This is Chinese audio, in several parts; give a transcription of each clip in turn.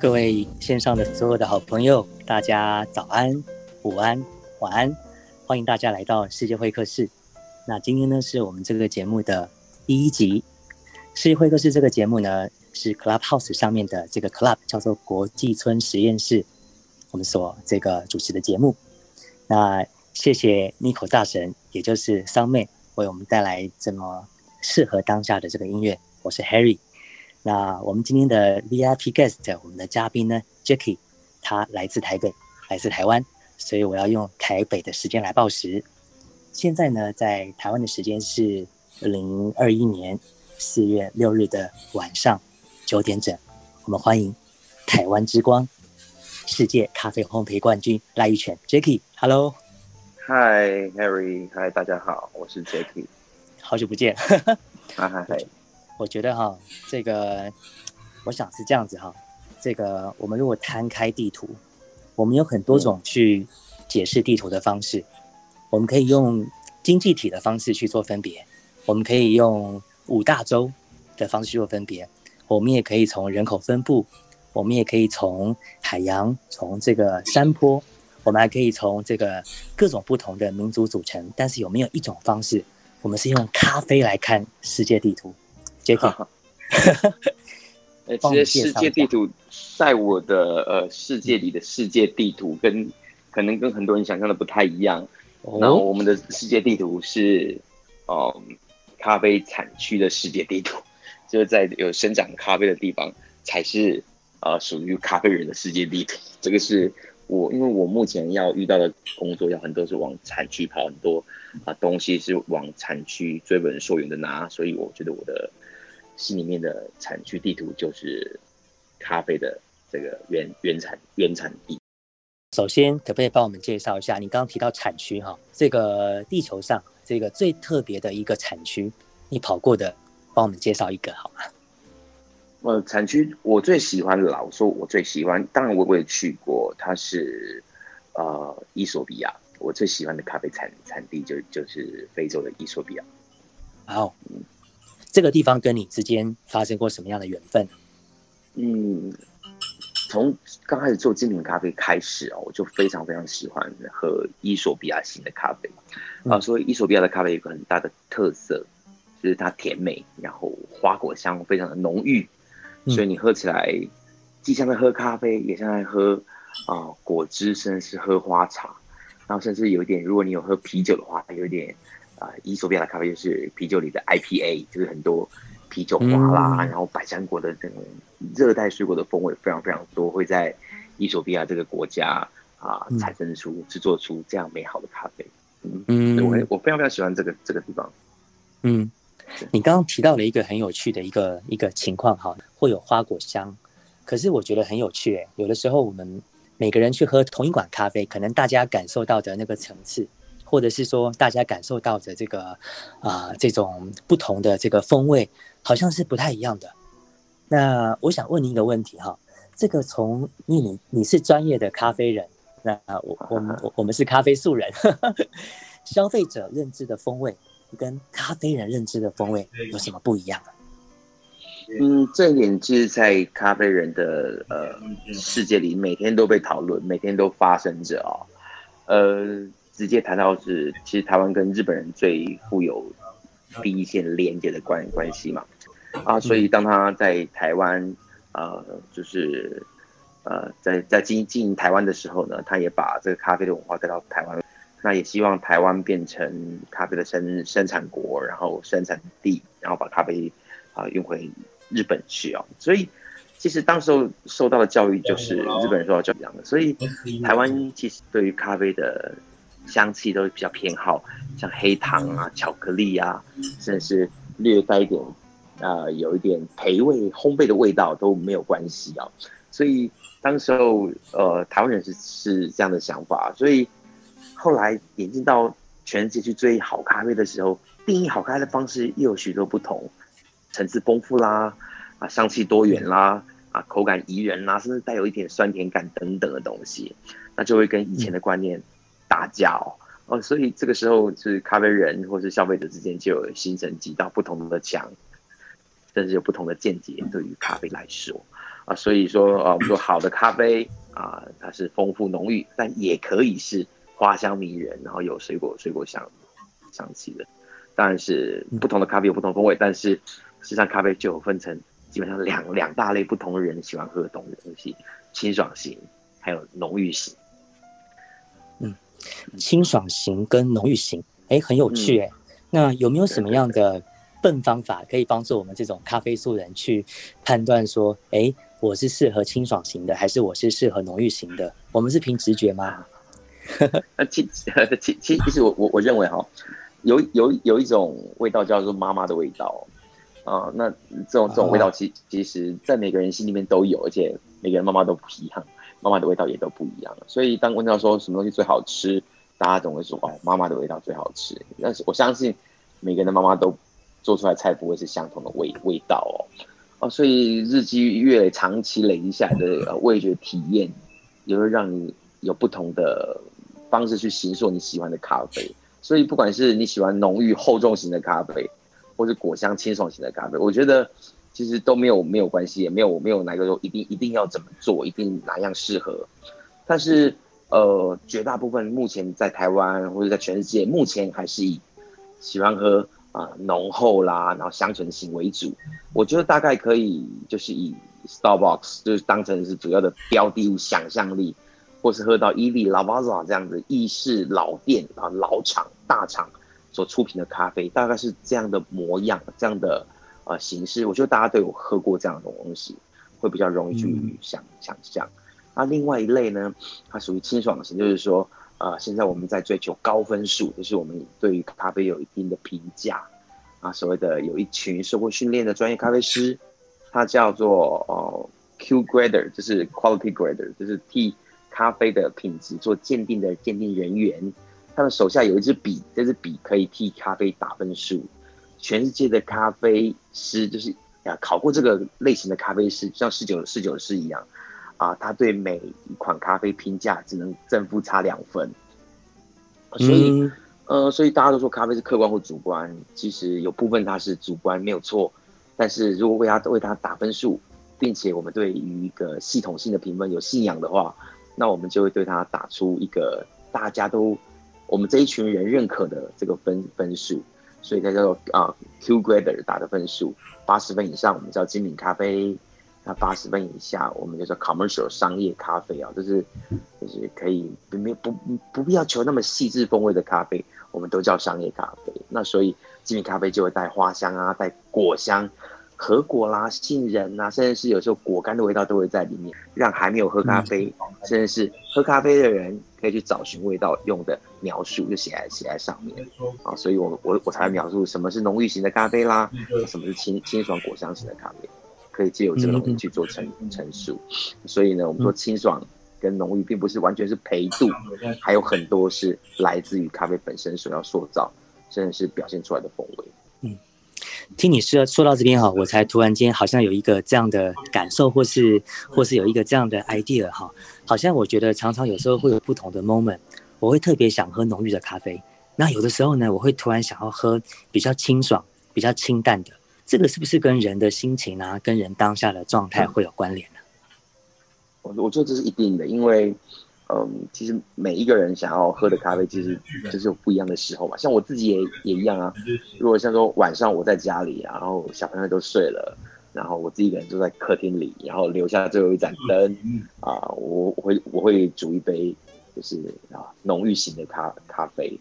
各位线上的所有的好朋友，大家早安、午安、晚安，欢迎大家来到世界会客室。那今天呢，是我们这个节目的第一集。世界会客室这个节目呢，是 Clubhouse 上面的这个 Club 叫做国际村实验室，我们所这个主持的节目。那谢谢 Nico 大神，也就是桑妹，为我们带来这么适合当下的这个音乐。我是 Harry。那我们今天的 VIP guest，我们的嘉宾呢，Jacky，他来自台北，来自台湾，所以我要用台北的时间来报时。现在呢，在台湾的时间是二零二一年四月六日的晚上九点整。我们欢迎台湾之光、世界咖啡烘焙冠军赖玉泉 Jacky，Hello。Hi Harry，Hi，大家好，我是 Jacky，好久不见。嗨 嗨嗨。我觉得哈，这个我想是这样子哈，这个我们如果摊开地图，我们有很多种去解释地图的方式。我们可以用经济体的方式去做分别，我们可以用五大洲的方式做分别，我们也可以从人口分布，我们也可以从海洋，从这个山坡，我们还可以从这个各种不同的民族组成。但是有没有一种方式，我们是用咖啡来看世界地图？杰克，呃，其实世界地图在我的呃世界里的世界地图跟可能跟很多人想象的不太一样。然后我们的世界地图是，呃，咖啡产区的世界地图，就是在有生长咖啡的地方才是呃属于咖啡人的世界地图。这个是我因为我目前要遇到的工作要很多是往产区跑，很多啊东西是往产区追本溯源的拿，所以我觉得我的。心里面的产区地图就是咖啡的这个原原产原产地。首先，可不可以帮我们介绍一下？你刚刚提到产区哈，这个地球上这个最特别的一个产区，你跑过的，帮我们介绍一个好吗？呃，产区我最喜欢的，我说我最喜欢，当然我我也去过，它是呃伊索比亚，我最喜欢的咖啡产产地就就是非洲的伊索比亚。好，嗯。这个地方跟你之间发生过什么样的缘分？嗯，从刚开始做精品咖啡开始哦，我就非常非常喜欢喝伊索比亚型的咖啡啊。所以伊索比亚的咖啡有个很大的特色，就是它甜美，然后花果香非常的浓郁，所以你喝起来既像在喝咖啡，也像在喝啊果汁，甚至是喝花茶。然后甚至有一点，如果你有喝啤酒的话，它有点。啊，伊索比亚的咖啡就是啤酒里的 IPA，就是很多啤酒花啦，然后百香果的这种热带水果的风味非常非常多，会在伊索比亚这个国家啊产生出制作出这样美好的咖啡。嗯，我我非常非常喜欢这个这个地方。嗯，你刚刚提到了一个很有趣的一个一个情况哈，会有花果香，可是我觉得很有趣诶，有的时候我们每个人去喝同一款咖啡，可能大家感受到的那个层次。或者是说，大家感受到的这个啊，这种不同的这个风味，好像是不太一样的。那我想问你一个问题哈，这个从因为你你是专业的咖啡人，那我我们我们是咖啡素人，消费者认知的风味跟咖啡人认知的风味有什么不一样？嗯，这一点其实，在咖啡人的呃世界里，每天都被讨论，每天都发生着哦，呃。直接谈到是，其实台湾跟日本人最富有第一线连接的关关系嘛，啊，所以当他在台湾，呃，就是呃，在在经经营台湾的时候呢，他也把这个咖啡的文化带到台湾，那也希望台湾变成咖啡的生生产国，然后生产地，然后把咖啡啊运回日本去哦，所以其实当时候受到的教育就是日本人受到教育一样的，所以台湾其实对于咖啡的。香气都比较偏好，像黑糖啊、巧克力啊，甚至是略带一点，呃，有一点培味、烘焙的味道都没有关系啊。所以当时候，呃，台湾人是是这样的想法。所以后来引进到全世界去追好咖啡的时候，定义好咖啡的方式又有许多不同，层次丰富啦，啊，香气多元啦，啊，口感宜人啦，甚至带有一点酸甜感等等的东西，那就会跟以前的观念。打架哦，哦，所以这个时候是咖啡人或是消费者之间就有形成几道不同的墙，甚至有不同的见解对于咖啡来说，啊，所以说啊，我们说好的咖啡啊，它是丰富浓郁，但也可以是花香迷人，然后有水果水果香香气的。当然是不同的咖啡有不同风味，但是实际上咖啡就有分成基本上两两大类不同的人喜欢喝的东西：清爽型还有浓郁型。嗯，清爽型跟浓郁型，哎，很有趣哎。那有没有什么样的笨方法可以帮助我们这种咖啡素人去判断说，哎，我是适合清爽型的，还是我是适合浓郁型的？我们是凭直觉吗？那 其其其其实我我我认为哈，有有有一种味道叫做妈妈的味道啊，那这种这种味道其其实在每个人心里面都有，而且每个人妈妈都不一样，妈妈的味道也都不一样。所以当问到说什么东西最好吃？大家总会说哦，妈妈的味道最好吃。但是我相信每个人的妈妈都做出来菜不会是相同的味味道哦。哦，所以日积月累、长期累积下的味觉体验，也会让你有不同的方式去形塑你喜欢的咖啡。所以不管是你喜欢浓郁厚重型的咖啡，或是果香清爽型的咖啡，我觉得其实都没有没有关系，也没有没有哪个说一定一定要怎么做，一定哪样适合。但是。呃，绝大部分目前在台湾或者在全世界，目前还是以喜欢喝啊浓厚啦，然后香醇型为主。我觉得大概可以就是以 Starbucks 就是当成是主要的标的物，想象力，或是喝到伊利、l a v a z a 这样子意式老店啊老厂大厂所出品的咖啡，大概是这样的模样，这样的呃形式。我觉得大家都有喝过这样的东西，会比较容易去想想象。那另外一类呢，它属于清爽型，就是说，呃，现在我们在追求高分数，就是我们对于咖啡有一定的评价，啊，所谓的有一群受过训练的专业咖啡师，他叫做呃 Q Grader，就是 Quality Grader，就是替咖啡的品质做鉴定的鉴定人员，他们手下有一支笔，这支笔可以替咖啡打分数，全世界的咖啡师就是啊考过这个类型的咖啡师，像侍酒侍酒师一样。啊，他对每一款咖啡评价只能正负差两分，所以，呃，所以大家都说咖啡是客观或主观，其实有部分它是主观没有错，但是如果为它为它打分数，并且我们对于一个系统性的评分有信仰的话，那我们就会对它打出一个大家都我们这一群人认可的这个分分数，所以它叫做啊 Q Grader 打的分数，八十分以上我们叫精品咖啡。那八十分以下，我们就说 commercial 商业咖啡啊，就是就是可以不没不不必要求那么细致风味的咖啡，我们都叫商业咖啡。那所以精品咖啡就会带花香啊，带果香、核果啦、杏仁啊，甚至是有时候果干的味道都会在里面，让还没有喝咖啡，甚至是喝咖啡的人可以去找寻味道用的描述，就写在写在上面啊。所以我我我才描述什么是浓郁型的咖啡啦，什么是清清爽果香型的咖啡。可以借由这个东西去做陈陈述，所以呢，我们说清爽跟浓郁并不是完全是陪度，还有很多是来自于咖啡本身所要塑造，甚至是表现出来的风味。嗯，听你说说到这边哈，我才突然间好像有一个这样的感受，或是或是有一个这样的 idea 哈，好像我觉得常常有时候会有不同的 moment，我会特别想喝浓郁的咖啡，那有的时候呢，我会突然想要喝比较清爽、比较清淡的。这个是不是跟人的心情啊，跟人当下的状态会有关联呢？我我觉得这是一定的，因为，嗯，其实每一个人想要喝的咖啡，其实就是有不一样的时候嘛。像我自己也也一样啊。如果像说晚上我在家里，然后小朋友都睡了，然后我自己一个人坐在客厅里，然后留下最后一盏灯，啊，我我会我会煮一杯就是啊浓郁型的咖咖啡。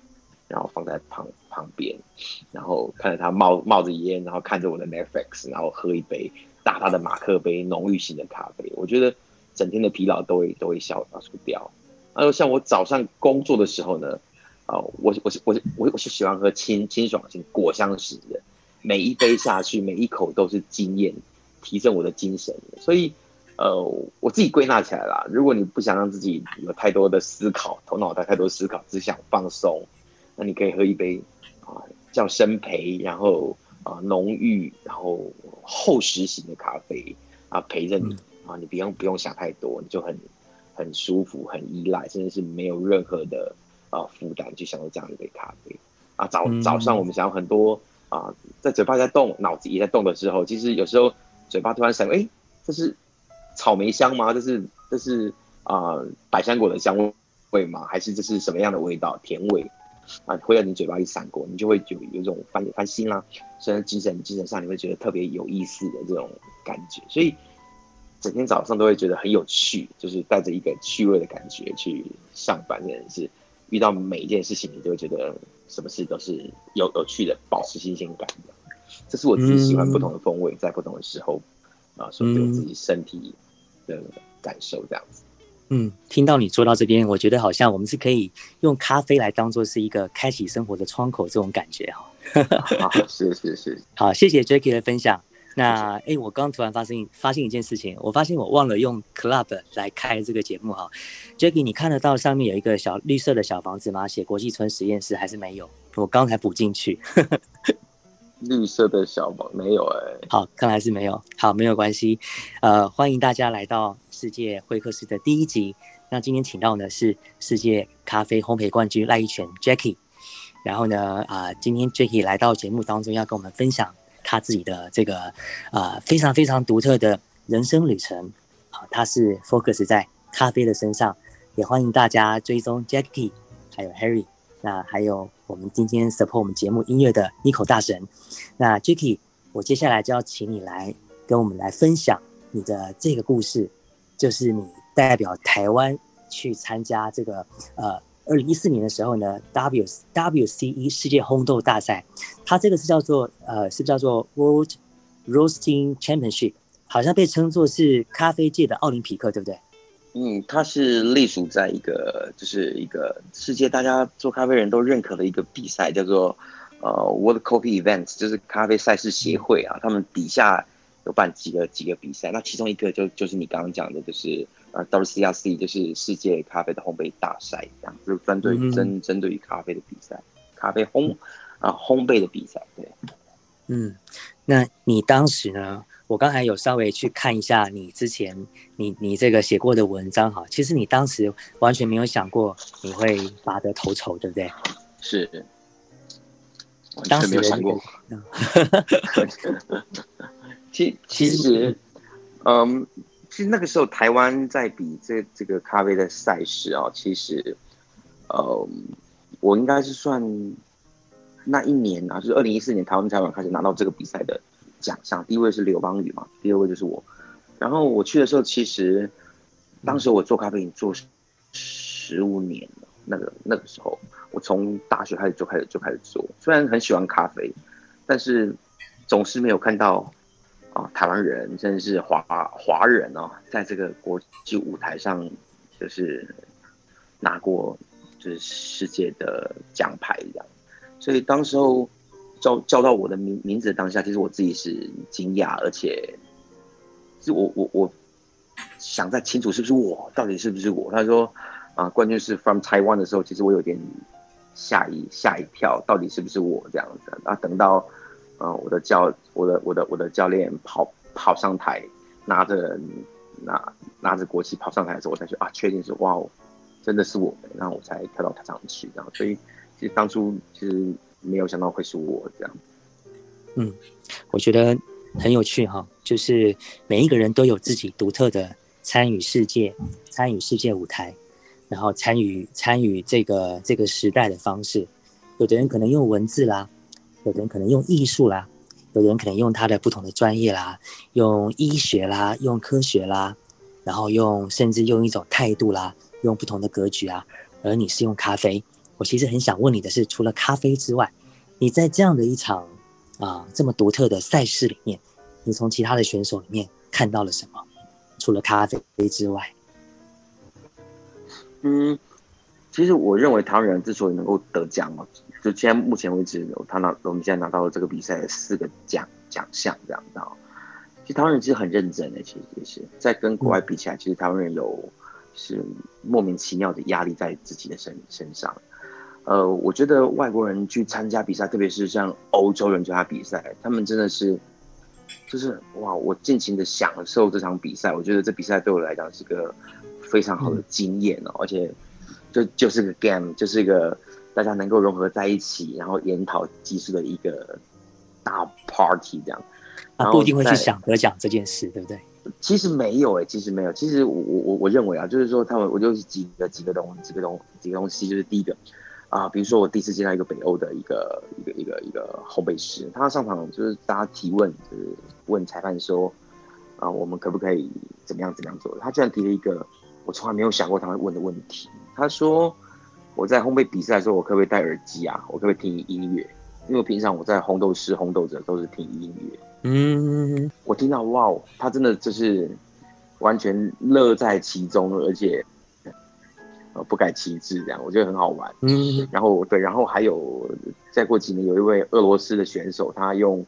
然后放在旁旁边，然后看着他冒冒着烟，然后看着我的 Netflix，然后喝一杯大大的马克杯浓郁型的咖啡，我觉得整天的疲劳都会都会消消除掉。还有像我早上工作的时候呢，啊，我我我我我是喜欢喝清清爽型果香型的，每一杯下去，每一口都是惊艳，提升我的精神。所以，呃，我自己归纳起来啦，如果你不想让自己有太多的思考，头脑带太多思考，只想放松。那你可以喝一杯啊，叫生培，然后啊浓郁，然后厚实型的咖啡啊陪着你啊，你不用不用想太多，你就很很舒服，很依赖，甚至是没有任何的啊负担去享受这样一杯咖啡啊。早早上我们想要很多啊，在嘴巴在动，脑子也在动的时候，其实有时候嘴巴突然想，哎，这是草莓香吗？这是这是啊百香果的香味吗？还是这是什么样的味道？甜味啊，会在你嘴巴里闪过，你就会有有一种翻翻新啦，甚至精神精神上你会觉得特别有意思的这种感觉，所以整天早上都会觉得很有趣，就是带着一个趣味的感觉去上班，真的是遇到每一件事情，你就会觉得什么事都是有有趣的，保持新鲜感的。这是我自己喜欢不同的风味，在不同的时候啊，所以对我自己身体的感受这样子。嗯，听到你说到这边，我觉得好像我们是可以用咖啡来当做是一个开启生活的窗口，这种感觉哈。是是是，好，谢谢 Jacky 的分享。那哎，我刚突然发现发现一件事情，我发现我忘了用 Club 来开这个节目哈。Jacky，你看得到上面有一个小绿色的小房子吗？写国际村实验室还是没有？我刚才补进去。绿色的小房没有哎，好，看来是没有。好，没有关系。呃，欢迎大家来到世界会客室的第一集。那今天请到的是世界咖啡烘焙冠军赖一泉 Jackie。然后呢，啊，今天 Jackie 来到节目当中，要跟我们分享他自己的这个啊非常非常独特的人生旅程。好，他是 focus 在咖啡的身上。也欢迎大家追踪 Jackie，还有 Harry。那还有我们今天 support 我们节目音乐的 Nico 大神，那 Jacky，我接下来就要请你来跟我们来分享你的这个故事，就是你代表台湾去参加这个呃二零一四年的时候呢 W WCE 世界烘豆大赛，它这个是叫做呃是叫做 World Roasting Championship，好像被称作是咖啡界的奥林匹克，对不对？嗯，它是隶属在一个，就是一个世界大家做咖啡人都认可的一个比赛，叫做呃 World Coffee Events，就是咖啡赛事协会啊。他们底下有办几个几个比赛，那其中一个就就是你刚刚讲的，就是呃 WCRC，就是世界咖啡的烘焙大赛，这样就针对针针对于咖啡的比赛，咖啡烘啊烘焙的比赛，对。嗯，那你当时呢？我刚才有稍微去看一下你之前你你这个写过的文章哈，其实你当时完全没有想过你会拔得头筹，对不对？是，当时没有想过。其其实，嗯，其实那个时候台湾在比这这个咖啡的赛事啊，其实，呃，我应该是算那一年啊，就是二零一四年台湾才开始拿到这个比赛的。奖项第一位是刘邦宇嘛，第二位就是我。然后我去的时候，其实当时我做咖啡已经做十五年了。那个那个时候，我从大学开始就开始就开始做。虽然很喜欢咖啡，但是总是没有看到啊台湾人，甚至是华华人哦，在这个国际舞台上就是拿过就是世界的奖牌这样。所以当时候。叫叫到我的名名字的当下，其实我自己是惊讶，而且是我我我想再清楚是不是我，到底是不是我？他说啊，冠军是 from Taiwan 的时候，其实我有点吓一吓一跳，到底是不是我这样子？啊，等到啊我的教我的我的我的教练跑跑上台，拿着拿拿着国旗跑上台的时候，我才说啊，确定是哇，真的是我，然后我才跳到台上去，然后所以其实当初其实。没有想到会是我这样，嗯，我觉得很有趣哈，就是每一个人都有自己独特的参与世界、参与世界舞台，然后参与参与这个这个时代的方式。有的人可能用文字啦，有的人可能用艺术啦，有的人可能用他的不同的专业啦，用医学啦，用科学啦，然后用甚至用一种态度啦，用不同的格局啊。而你是用咖啡。我其实很想问你的是，除了咖啡之外，你在这样的一场啊这么独特的赛事里面，你从其他的选手里面看到了什么？除了咖啡之外，嗯，其实我认为台湾人之所以能够得奖嘛，就现在目前为止，他拿我们现在拿到了这个比赛的四个奖奖项这样子。其实台湾人其实很认真的，其实也是在跟国外比起来，其实台湾人有是莫名其妙的压力在自己的身身上。呃，我觉得外国人去参加比赛，特别是像欧洲人参加比赛，他们真的是，就是哇，我尽情的享受这场比赛。我觉得这比赛对我来讲是个非常好的经验哦，而且就就是个 game，就是一个大家能够融合在一起，然后研讨技术的一个大 party 这样。啊，不一定会去想得奖这件事，对不对？其实没有哎，其实没有。其实我我我认为啊，就是说他们，我就是几个几个东几个东几个东西，就是第一个啊，比如说我第一次见到一个北欧的一个一个一个一个烘焙师，他上场就是大家提问，就是问裁判说啊，我们可不可以怎么样怎么样做？他居然提了一个我从来没有想过他会问的问题。他说我在烘焙比赛的时候，我可不可以戴耳机啊？我可不可以听音乐？因为平常我在烘豆师烘豆者都是听音乐。嗯，我听到哇，他真的就是完全乐在其中，而且呃不改其志这样，我觉得很好玩。嗯，然后对，然后还有再过几年，有一位俄罗斯的选手，他用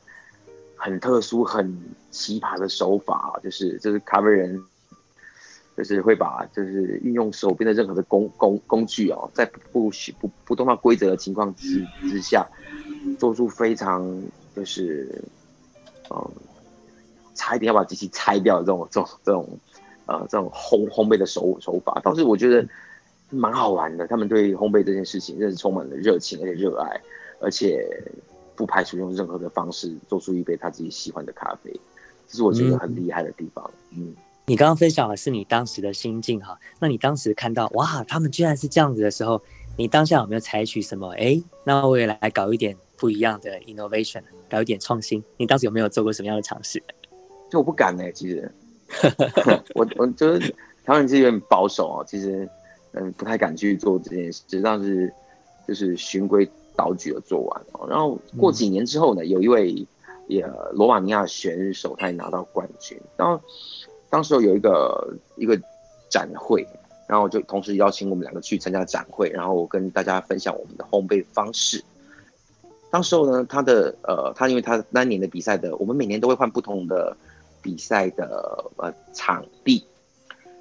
很特殊、很奇葩的手法，就是就是咖啡人，就是会把就是运用手边的任何的工工工具哦，在不不不动到规则的情况之之下，做出非常就是。嗯，差一点要把机器拆掉的这种、这种、这种，呃，这种烘烘焙的手手法，倒是我觉得蛮好玩的。他们对烘焙这件事情，真是充满了热情，而且热爱，而且不排除用任何的方式做出一杯他自己喜欢的咖啡，这是我觉得很厉害的地方。嗯，你刚刚分享的是你当时的心境哈，那你当时看到哇，他们居然是这样子的时候，你当下有没有采取什么？哎，那我也来搞一点不一样的 innovation。搞一点创新，你当时有没有做过什么样的尝试？就我不敢呢，其实，我我就是台湾人其实有点保守哦，其实嗯不太敢去做这件事，只当是就是循规蹈矩的做完哦。然后过几年之后呢，有一位也罗马尼亚选手，他也拿到冠军。然后当时有一个一个展会，然后就同时邀请我们两个去参加展会，然后我跟大家分享我们的烘焙方式。当时候呢，他的呃，他因为他那年的比赛的，我们每年都会换不同的比赛的呃场地。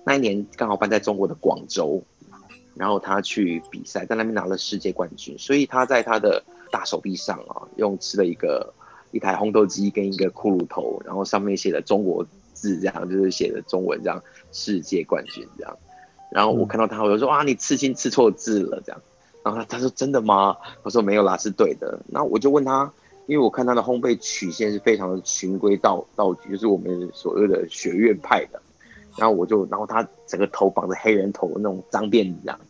那一年刚好办在中国的广州，然后他去比赛，在那边拿了世界冠军。所以他在他的大手臂上啊，用吃了一个一台烘豆机跟一个骷髅头，然后上面写的中国字，这样就是写的中文这样世界冠军这样。然后我看到他，我就说啊，你刺青刺错字了这样。然后他他说真的吗？我说没有啦，是对的。然后我就问他，因为我看他的烘焙曲线是非常的循规蹈蹈矩，就是我们所谓的学院派的。然后我就，然后他整个头绑着黑人头那种脏辫子这样，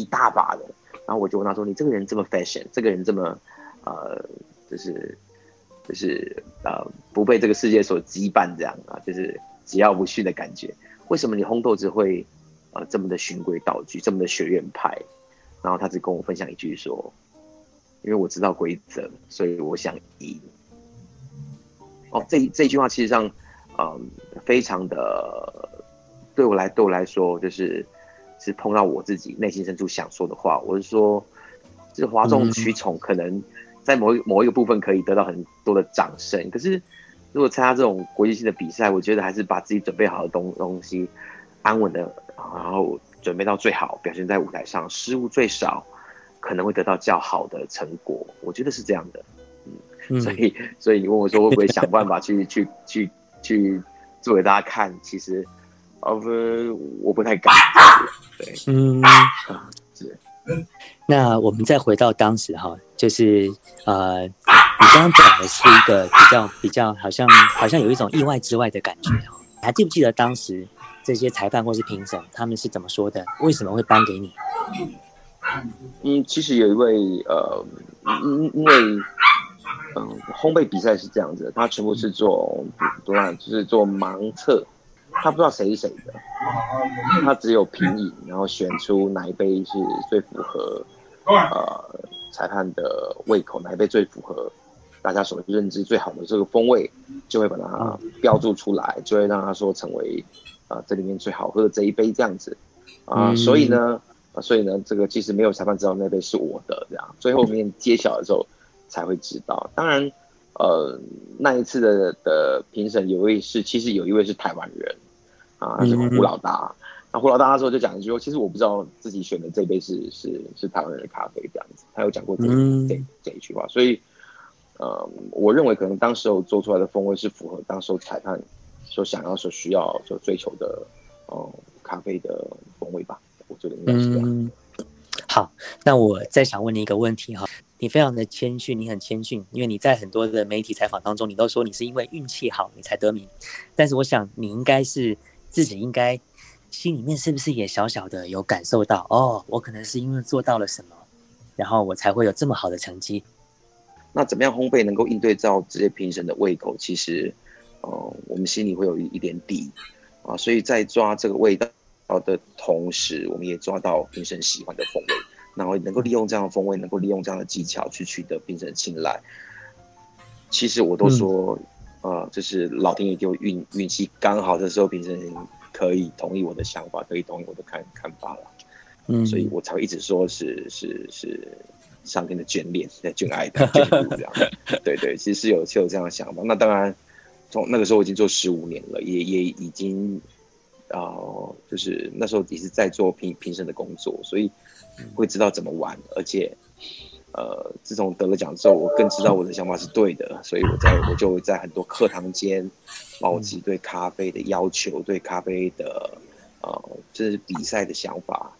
一大把的。然后我就问他说：“你这个人这么 fashion，这个人这么呃，就是就是呃，不被这个世界所羁绊这样啊，就是桀骜不驯的感觉。为什么你烘豆子会呃这么的循规蹈矩，这么的学院派？”然后他只跟我分享一句说：“因为我知道规则，所以我想赢。”哦，这这句话其实上，嗯，非常的对我来对我来说，就是是碰到我自己内心深处想说的话。我是说，就是哗众取宠，可能在某一某一个部分可以得到很多的掌声。可是，如果参加这种国际性的比赛，我觉得还是把自己准备好的东东西，安稳的，然后。准备到最好，表现在舞台上，失误最少，可能会得到较好的成果。我觉得是这样的，嗯，所以，所以你问我说会不会想办法去 去去去做给大家看？其实，呃，我不太敢。对，嗯，啊是。那我们再回到当时哈，就是呃，你刚刚讲的是一个比较比较，好像好像有一种意外之外的感觉哈。还记不记得当时？这些裁判或是评审，他们是怎么说的？为什么会颁给你？嗯，其实有一位呃，因因为嗯，烘焙比赛是这样子，他全部是做多少，就是做盲测，他不知道谁是谁的，他只有品饮，然后选出哪一杯是最符合呃裁判的胃口，哪一杯最符合大家所认知最好的这个风味，就会把它标注出来，就会让他说成为。啊，这里面最好喝的这一杯这样子，啊，所以呢，啊，所以呢，这个其实没有裁判知道那杯是我的，这样最后面揭晓的时候才会知道。当然，呃，那一次的的评审有一位是，其实有一位是台湾人，啊，他是胡老大。那胡老大那时候就讲一句说，其实我不知道自己选的这杯是是是台湾人的咖啡这样子，他有讲过这这这一句话。所以，呃，我认为可能当时候做出来的风味是符合当时候裁判。所想要、所需要、所追求的，哦，咖啡的风味吧，我觉得应该是这样。好，那我再想问你一个问题哈，你非常的谦逊，你很谦逊，因为你在很多的媒体采访当中，你都说你是因为运气好你才得名，但是我想你应该是自己应该心里面是不是也小小的有感受到哦，我可能是因为做到了什么，然后我才会有这么好的成绩。那怎么样烘焙能够应对到这些评审的胃口？其实，呃，我们心里会有一一点底啊，所以在抓这个味道。的同时，我们也抓到评审喜欢的风味，然后能够利用这样的风味，能够利用这样的技巧去取得评审青睐。其实我都说，呃，就是老天爷给我运运气刚好的时候，评审可以同意我的想法，可以同意我的看看法了。嗯，所以我才会一直说是是是上天的眷恋，在眷爱的 眷顾这样。对对，其实是有是有这样的想法。那当然，从那个时候我已经做十五年了，也也已经。呃，就是那时候也是在做评评审的工作，所以会知道怎么玩，而且，呃，自从得了奖之后，我更知道我的想法是对的，所以我在我就在很多课堂间，把我自己对咖啡的要求，对咖啡的，呃，就是比赛的想法，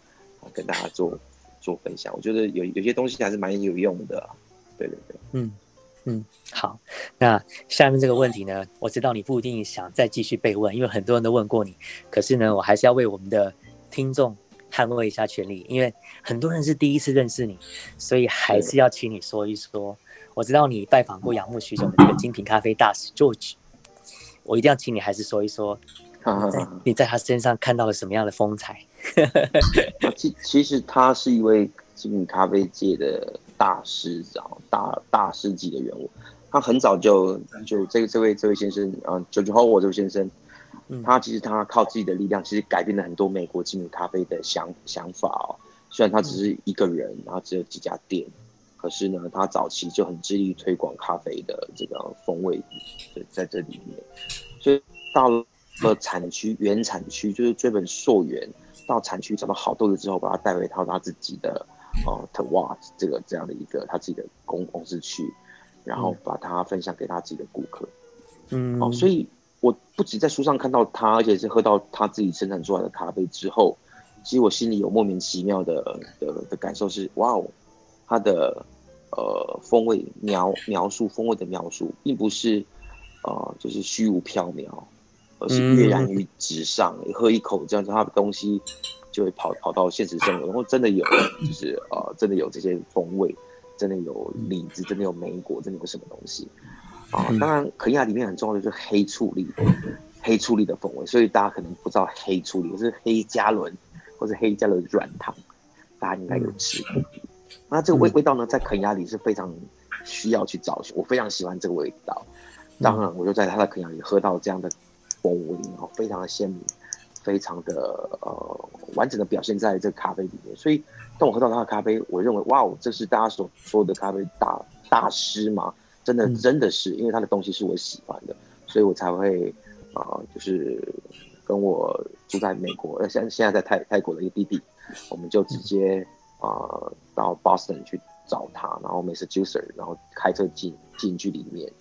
跟大家做做分享。我觉得有有些东西还是蛮有用的，对对对，嗯。嗯，好，那下面这个问题呢，我知道你不一定想再继续被问，因为很多人都问过你。可是呢，我还是要为我们的听众捍卫一下权利，因为很多人是第一次认识你，所以还是要请你说一说。我知道你拜访过仰慕许久的这个精品咖啡大使 George，我一定要请你还是说一说，在你在他身上看到了什么样的风采？其其实他是一位精品咖啡界的。大师长，大大师级的人物，他很早就就这这位这位先生啊，九九后我这位先生，他其实他靠自己的力量，其实改变了很多美国精品咖啡的想想法哦。虽然他只是一个人，然后只有几家店，可是呢，他早期就很致力推广咖啡的这个风味在这里面。所以到了产区原产区，就是追本溯源，到产区找到好豆子之后，把它带回到他自己的。哦 t w a t 这个这样的一个他自己的公公司去，然后把它分享给他自己的顾客，嗯，哦，所以我不止在书上看到他，而且是喝到他自己生产出来的咖啡之后，其实我心里有莫名其妙的的的感受是，哇哦，它的呃风味描描述风味的描述，并不是呃就是虚无缥缈，而是跃然于纸上，喝一口这样子，它的东西。就会跑跑到现实生活，然后真的有，就是呃，真的有这些风味，真的有李子，真的有梅果，真的有什么东西啊？当然，肯亚里面很重要的就是黑醋栗，黑醋栗的风味，所以大家可能不知道黑醋栗是黑加仑或者黑加仑软糖，大家应该有吃过。那这个味味道呢，在肯亚里是非常需要去找寻，我非常喜欢这个味道。当然，我就在他的肯亚里喝到这样的风味，然后非常的鲜明。非常的呃完整的表现在这个咖啡里面，所以当我喝到他的咖啡，我认为哇哦，这是大家所说的咖啡大大师吗？真的真的是，因为他的东西是我喜欢的，所以我才会啊，就是跟我住在美国，呃，现现在在泰泰国的一个弟弟，我们就直接啊到 Boston 去找他，然后 Mr. Juicer，然后开车进进去里面。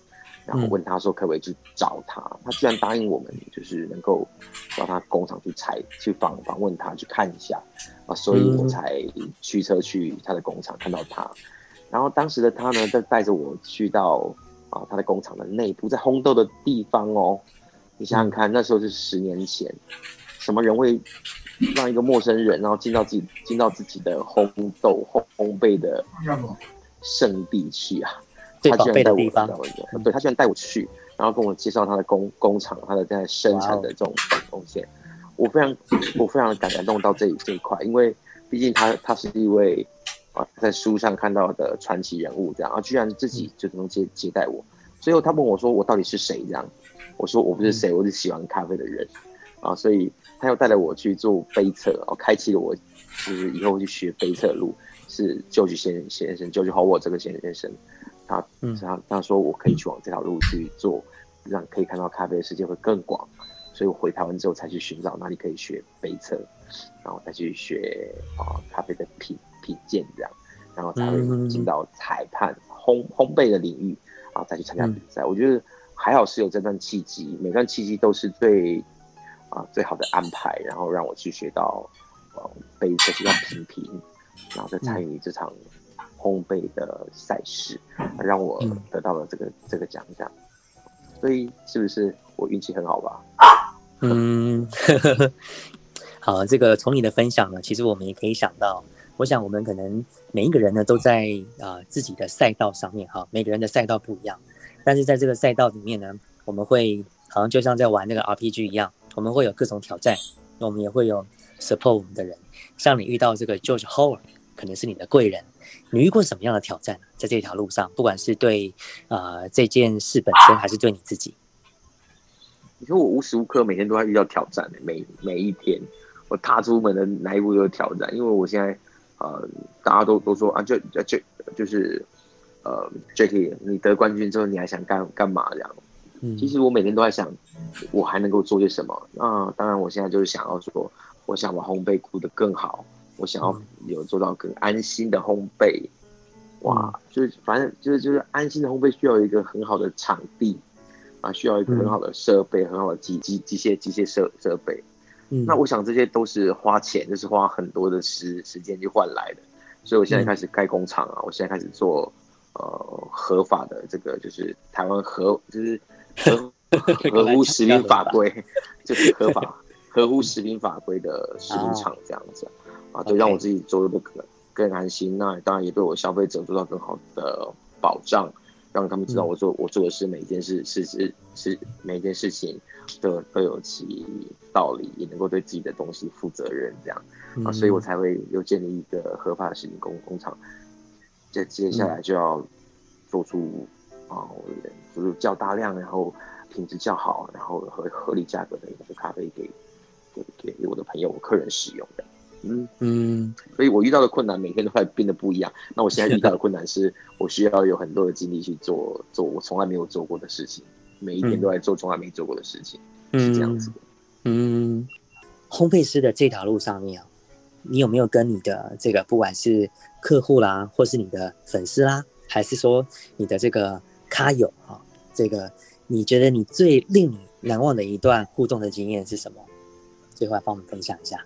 然后问他说可不可以去找他，他居然答应我们，就是能够到他工厂去采、去访访问他，去看一下啊，所以我才驱车去他的工厂看到他。然后当时的他呢，在带着我去到啊他的工厂的内部，在烘豆的地方哦。你想想看，那时候是十年前，什么人会让一个陌生人，然后进到自己进到自己的烘豆烘烘焙的圣地去啊？他居然带我，对他居然带我去，然后跟我介绍他的工工厂，他的在生产的这种东西，我非常我非常的感感动到这这一块，因为毕竟他他是一位啊在书上看到的传奇人物这样，啊居然自己就能接接待我，所以他问我说我到底是谁这样，我说我不是谁，我是喜欢咖啡的人。啊，所以他又带着我去做杯测，哦，开启了我就是以后去学杯测路，是就去先先生就去好我这个先先生。他他他说我可以去往这条路去做，让可以看到咖啡的世界会更广，所以我回台湾之后才去寻找哪里可以学杯测，然后再去学啊咖啡的品品鉴这样，然后才会进到裁判烘烘焙的领域，然后再去参加比赛。我觉得还好是有这段契机，每段契机都是最啊最好的安排，然后让我去学到呃杯测，学到品评，然后再参与这场烘焙的赛事，让我得到了这个这个奖项。所以是不是我运气很好吧？嗯，好，这个从你的分享呢，其实我们也可以想到，我想我们可能每一个人呢都在啊自己的赛道上面哈，每个人的赛道不一样，但是在这个赛道里面呢，我们会好像就像在玩那个 RPG 一样，我们会有各种挑战，我们也会有 support 我们的人，像你遇到这个 George Howard，可能是你的贵人，你遇过什么样的挑战？在这条路上，不管是对啊这件事本身，还是对你自己。你说我无时无刻每天都在遇到挑战每每一天我踏出门的哪一步都有挑战，因为我现在呃大家都都说啊就就就是呃 Jacky 你得冠军之后你还想干干嘛这样？嗯，其实我每天都在想我还能够做些什么啊？当然我现在就是想要说我想把烘焙顾得更好，我想要有做到更安心的烘焙，哇，就是反正就是就是安心的烘焙需要一个很好的场地。啊，需要一个很好的设备，很好的机机机械机械设设备。嗯，那我想这些都是花钱，就是花很多的时时间去换来的。所以我现在开始盖工厂啊，我现在开始做呃合法的这个，就是台湾合就是合合乎食品法规，就是合法合乎食品法规的食品厂这样子啊，对，让我自己做的更更安心。那当然也对我消费者做到更好的保障。让他们知道我做我做的是每一件事是是是每一件事情都都有其道理，也能够对自己的东西负责任，这样啊，所以我才会又建立一个合法的食品工工厂。接接下来就要做出啊，就是较大量，然后品质较好，然后合合理价格的一个咖啡给给给我的朋友、我客人使用的。嗯嗯，所以我遇到的困难每天都会变得不一样。那我现在遇到的困难是我需要有很多的精力去做做我从来没有做过的事情，每一天都在做从来没做过的事情，是这样子的。嗯，烘焙师的这条路上面啊，你有没有跟你的这个不管是客户啦，或是你的粉丝啦，还是说你的这个咖友啊，这个你觉得你最令你难忘的一段互动的经验是什么？最后来帮我们分享一下。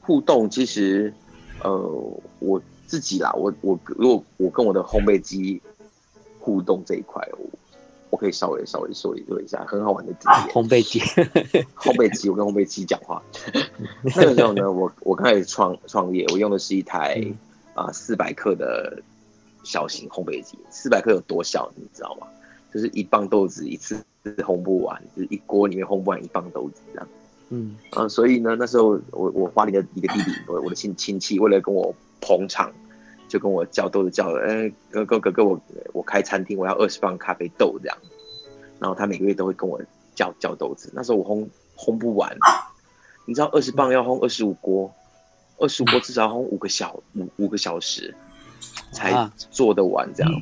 互动其实，呃，我自己啦，我我如果我跟我的烘焙机互动这一块，我我可以稍微稍微说一说一下很好玩的经验。烘焙机，烘焙机，我跟烘焙机讲话。那个时候呢，我我刚开始创创业，我用的是一台啊四百克的小型烘焙机。四百克有多小，你知道吗？就是一磅豆子一次烘不完，就是一锅里面烘不完一磅豆子这样。嗯啊，所以呢，那时候我我花莲的一个弟弟，我我的亲亲戚，为了跟我捧场，就跟我叫豆子叫了，哎哥哥哥哥，我我开餐厅，我要二十磅咖啡豆这样，然后他每个月都会跟我叫叫豆子。那时候我烘烘不完，你知道二十磅要烘二十五锅，二十五锅至少要烘五个小五五个小时才做得完这样，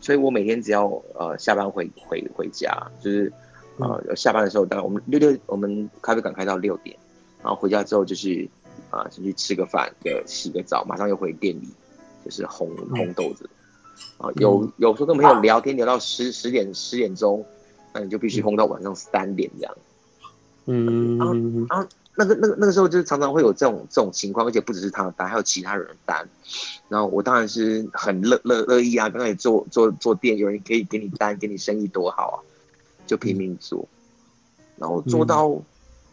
所以我每天只要呃下班回回回家就是。啊，下班的时候大概我们六六，我们咖啡馆开到六点，然后回家之后就是啊，先去吃个饭，个洗个澡，马上又回店里，就是烘烘豆子。啊，有有时候跟朋友聊天聊到十十点十点钟，那你就必须烘到晚上三点这样。嗯，然后然后那个那个那个时候就是常常会有这种这种情况，而且不只是他的单，还有其他人的单。然后我当然是很乐乐乐意啊，刚开始做做做店，有人可以给你单，给你生意多好啊。就拼命做，然后做到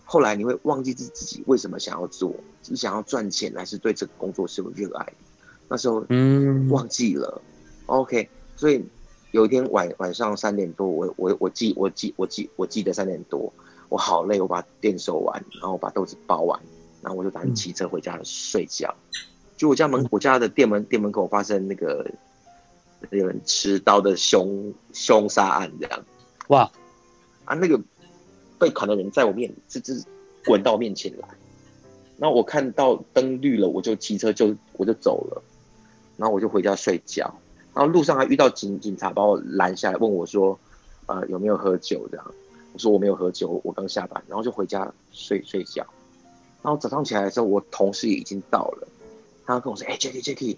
后来，你会忘记自自己为什么想要做，是想要赚钱，还是对这个工作是有热爱？那时候嗯忘记了，OK。所以有一天晚晚上三点多，我我我记我记我记我记得三点多，我好累，我把店收完，然后把豆子包完，然后我就打算骑车回家睡觉。就我家门我家的店门店门口发生那个有人持刀的凶凶杀案，这样哇。啊，那个被砍的人在我面，这这滚到我面前来，然后我看到灯绿了，我就骑车就我就走了，然后我就回家睡觉，然后路上还遇到警警察把我拦下来，问我说，呃有没有喝酒这样，我说我没有喝酒，我刚下班，然后就回家睡睡觉，然后早上起来的时候，我同事已经到了，他跟我说，哎，Jacky Jacky，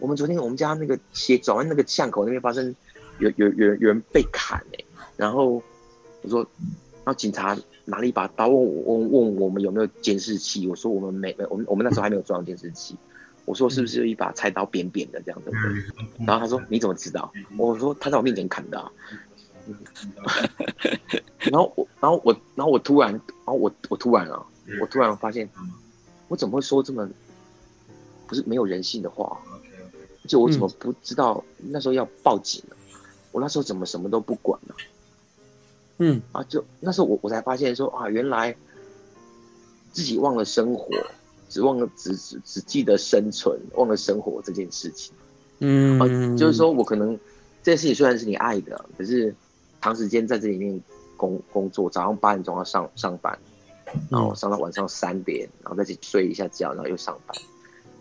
我们昨天我们家那个斜转弯那个巷口那边发生有有有有人被砍哎，然后。我说然后警察拿了一把刀，问我问问我们有没有监视器。我说我们没没，我们我们那时候还没有装监视器。我说是不是有一把菜刀扁扁的这样子？然后他说你怎么知道？我说他在我面前砍的。然后我然后我然后我突然然后我我突然啊，我突然发现我怎么会说这么不是没有人性的话？就我怎么不知道那时候要报警呢？我那时候怎么什么都不管呢？嗯啊，就那时候我我才发现说啊，原来自己忘了生活，只忘了只只只记得生存，忘了生活这件事情。嗯，啊，就是说我可能这件事情虽然是你爱的，可是长时间在这里面工工作，早上八点钟要上上班，然后上到晚上三点，然后再去睡一下觉，然后又上班，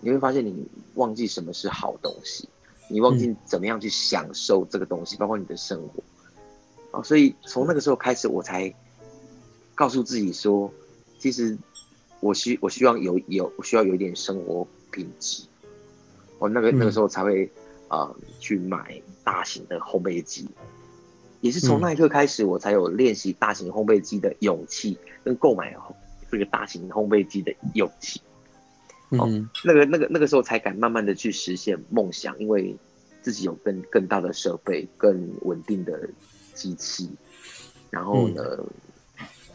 你会发现你忘记什么是好东西，你忘记怎么样去享受这个东西，包括你的生活。啊，所以从那个时候开始，我才告诉自己说，其实我需我希望有有我需要有一点生活品质。我那个那个时候才会啊去买大型的烘焙机，也是从那一刻开始，我才有练习大型烘焙机的勇气，跟购买这个大型烘焙机的勇气。哦，那个那个那个时候才敢慢慢的去实现梦想，因为自己有更更大的设备，更稳定的。机器，然后呢，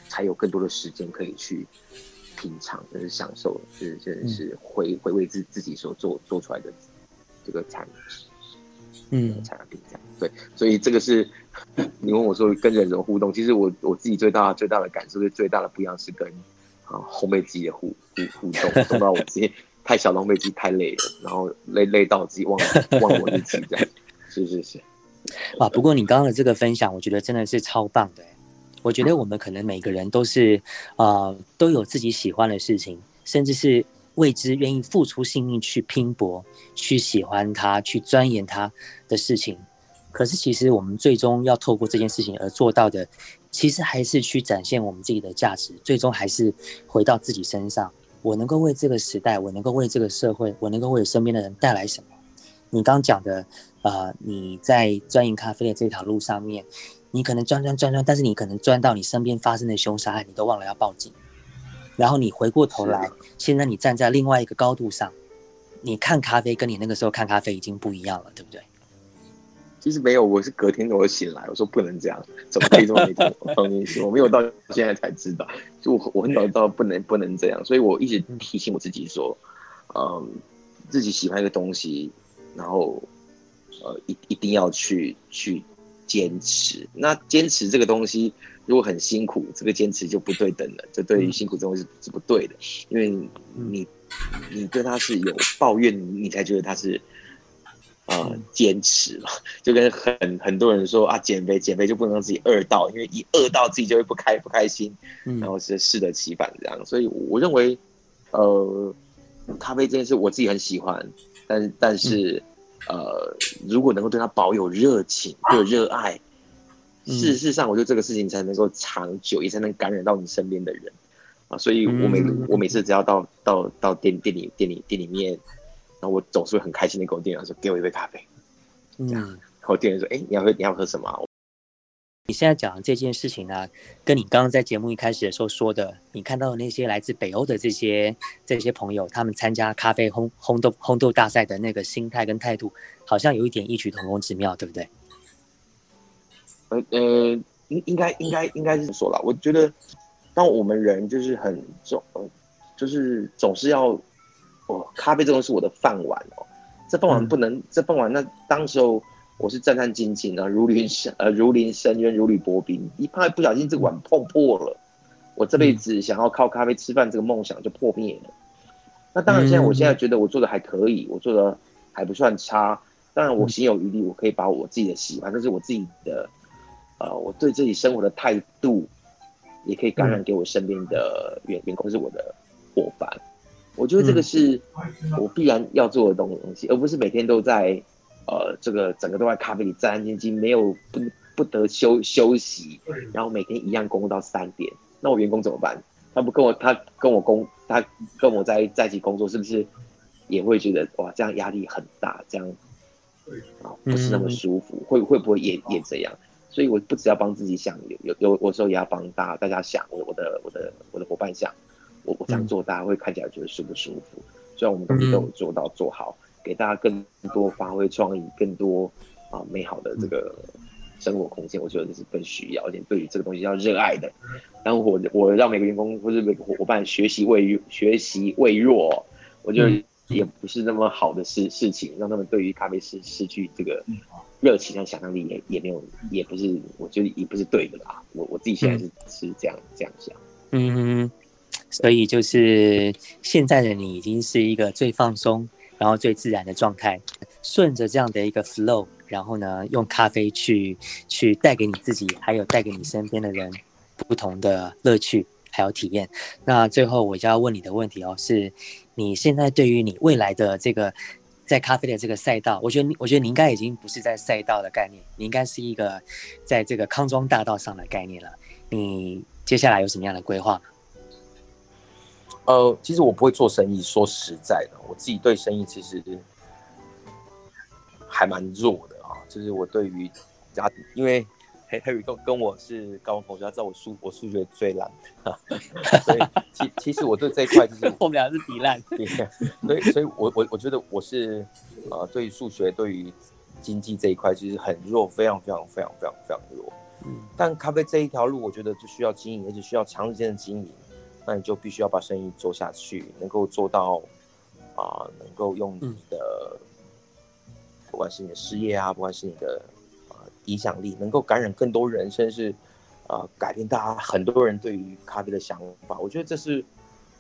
才有更多的时间可以去品尝，就是享受，就是真的是回回味自自己所做做出来的这个产嗯产品这样。对，所以这个是 你问我说跟人怎么互动，其实我我自己最大最大的感受是最大的不一样是跟啊烘焙机的互互互动，动到我自己 太小的烘焙机太累了，然后累累到自己忘忘了我自己这样。是是是。啊，不过你刚刚的这个分享，我觉得真的是超棒的。我觉得我们可能每个人都是，啊，都有自己喜欢的事情，甚至是为之愿意付出性命去拼搏、去喜欢它、去钻研它的事情。可是，其实我们最终要透过这件事情而做到的，其实还是去展现我们自己的价值。最终还是回到自己身上，我能够为这个时代，我能够为这个社会，我能够为身边的人带来什么？你刚讲的。呃，你在钻研咖啡的这条路上面，你可能钻钻钻钻，但是你可能钻到你身边发生的凶杀案，你都忘了要报警。然后你回过头来，现在你站在另外一个高度上，你看咖啡跟你那个时候看咖啡已经不一样了，对不对？其实没有，我是隔天我醒来，我说不能这样，怎么可以这么没听我没有到现在才知道，就我我很早知道不能不能这样，所以我一直提醒我自己说，嗯，自己喜欢一个东西，然后。呃，一一定要去去坚持。那坚持这个东西，如果很辛苦，这个坚持就不对等了。这对于辛苦这东西是不对的，因为你你对他是有抱怨，你才觉得他是呃坚持嘛。就跟很很多人说啊，减肥减肥就不能让自己饿到，因为一饿到自己就会不开不开心，然后是适得其反这样。所以我认为，呃，咖啡这件事我自己很喜欢，但但是。呃，如果能够对他保有热情、有热爱，事实上，我觉得这个事情才能够长久，也才能感染到你身边的人啊。所以我每我每次只要到到到店店里店里店里面，然后我总是会很开心的跟我店员说：“给我一杯咖啡。”嗯，然后店员说：“哎，你要喝你要喝什么？”你现在讲的这件事情呢，跟你刚刚在节目一开始的时候说的，你看到的那些来自北欧的这些这些朋友，他们参加咖啡烘烘豆烘豆大赛的那个心态跟态度，好像有一点异曲同工之妙，对不对？呃呃，应应该应该应该是说了，我觉得，当我们人就是很总，就是总是要哦，咖啡这东西是我的饭碗哦，这饭碗不能，这饭碗那当时候。我是战战兢兢的，如临深呃如临深渊，如履薄冰。一怕不小心这个碗碰破了，我这辈子想要靠咖啡吃饭这个梦想就破灭了。那当然，现在我现在觉得我做的还可以，我做的还不算差。当然，我心有余力，我可以把我自己的喜欢，这是我自己的，呃，我对自己生活的态度，也可以感染给我身边的员员工，是我的伙伴。我觉得这个是我必然要做的东西，而不是每天都在。呃，这个整个都在咖啡里战战兢兢，没有不不得休休息，然后每天一样工作到三点。那我员工怎么办？他不跟我，他跟我工，他跟我在在一起工作，是不是也会觉得哇，这样压力很大，这样啊不是那么舒服？会会不会也也这样？所以我不只要帮自己想，有有有，我时候也要帮大大家想，我我的我的我的伙伴想，我我这样做，大家会看起来觉得舒不舒服？虽然我们东西都有做到做好，给大家更多发挥创意，更多啊美好的这个生活空间，我觉得这是更需要，而且对于这个东西要热爱的。然后我我让每个员工或者每个伙伴学习未学习未弱，我觉得也不是那么好的事事情，让他们对于咖啡师失去这个。热情和想象力也也没有，也不是，我觉得也不是对的啦。我我自己现在是是这样这样想。嗯，所以就是现在的你已经是一个最放松，然后最自然的状态，顺着这样的一个 flow，然后呢，用咖啡去去带给你自己，还有带给你身边的人不同的乐趣还有体验。那最后我就要问你的问题哦，是你现在对于你未来的这个。在咖啡的这个赛道，我觉得你，我觉得你应该已经不是在赛道的概念，你应该是一个在这个康庄大道上的概念了。你接下来有什么样的规划？呃，其实我不会做生意，说实在的，我自己对生意其实还蛮弱的啊。就是我对于家，因为。Harry 跟跟我是高中同学，他知道我数我数学最烂，所以其其实我对这一块就是 我们俩是比烂，对所以所以我我我觉得我是呃对于数学对于经济这一块其实很弱，非常非常非常非常非常弱。嗯，但咖啡这一条路，我觉得就需要经营，而且需要长时间的经营，那你就必须要把生意做下去，能够做到啊，能够用你的，不管是你的事业啊，不管是你的啊。影响力能够感染更多人，甚至是，呃，改变大家很多人对于咖啡的想法。我觉得这是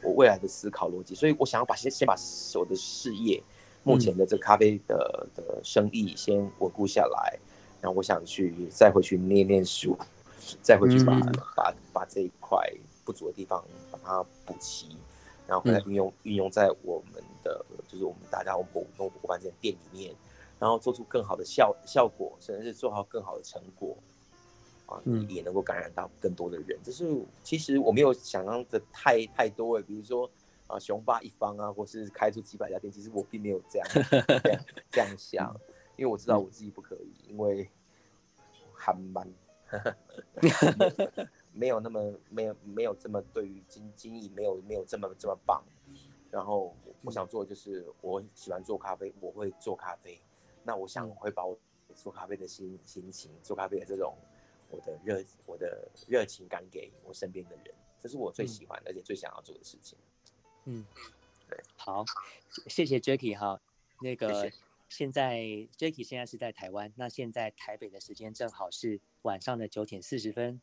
我未来的思考逻辑。所以我想要把先先把我的事业，目前的这咖啡的的生意先稳固下来，然后我想去再回去念念书，再回去把把把这一块不足的地方把它补齐，然后回来运用运用在我们的就是我们大家我们伙伴这店里面。然后做出更好的效效果，甚至是做好更好的成果，啊，也能够感染到更多的人。就是其实我没有想象的太太多诶，比如说啊，雄霸一方啊，或是开出几百家店，其实我并没有这样 这样想，因为我知道我自己不可以，因为还蛮 没有那么没有没有这么对于经经营没有没有这么这么棒。然后我想做就是我喜欢做咖啡，我会做咖啡。那我想我会把我做咖啡的心心情，做咖啡的这种我的热我的热情感给我身边的人，这是我最喜欢而且最想要做的事情。嗯，对，好，谢谢 Jacky 哈。那个现在 Jacky 现在是在台湾，那现在台北的时间正好是晚上的九点四十分。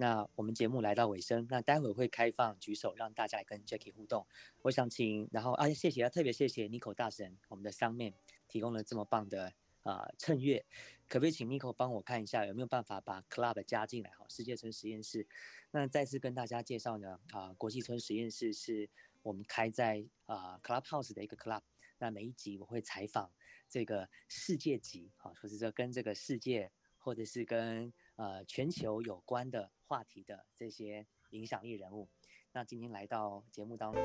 那我们节目来到尾声，那待会会开放举手让大家来跟 Jacky 互动。我想请，然后啊，谢谢啊，特别谢谢 Nico 大神，我们的商面。提供了这么棒的啊衬乐，可不可以请 Miko 帮我看一下有没有办法把 Club 加进来？哈，世界村实验室。那再次跟大家介绍呢，啊，国际村实验室是我们开在啊 Clubhouse 的一个 Club。那每一集我会采访这个世界级啊，或者说跟这个世界或者是跟呃全球有关的话题的这些影响力人物。那今天来到节目当中。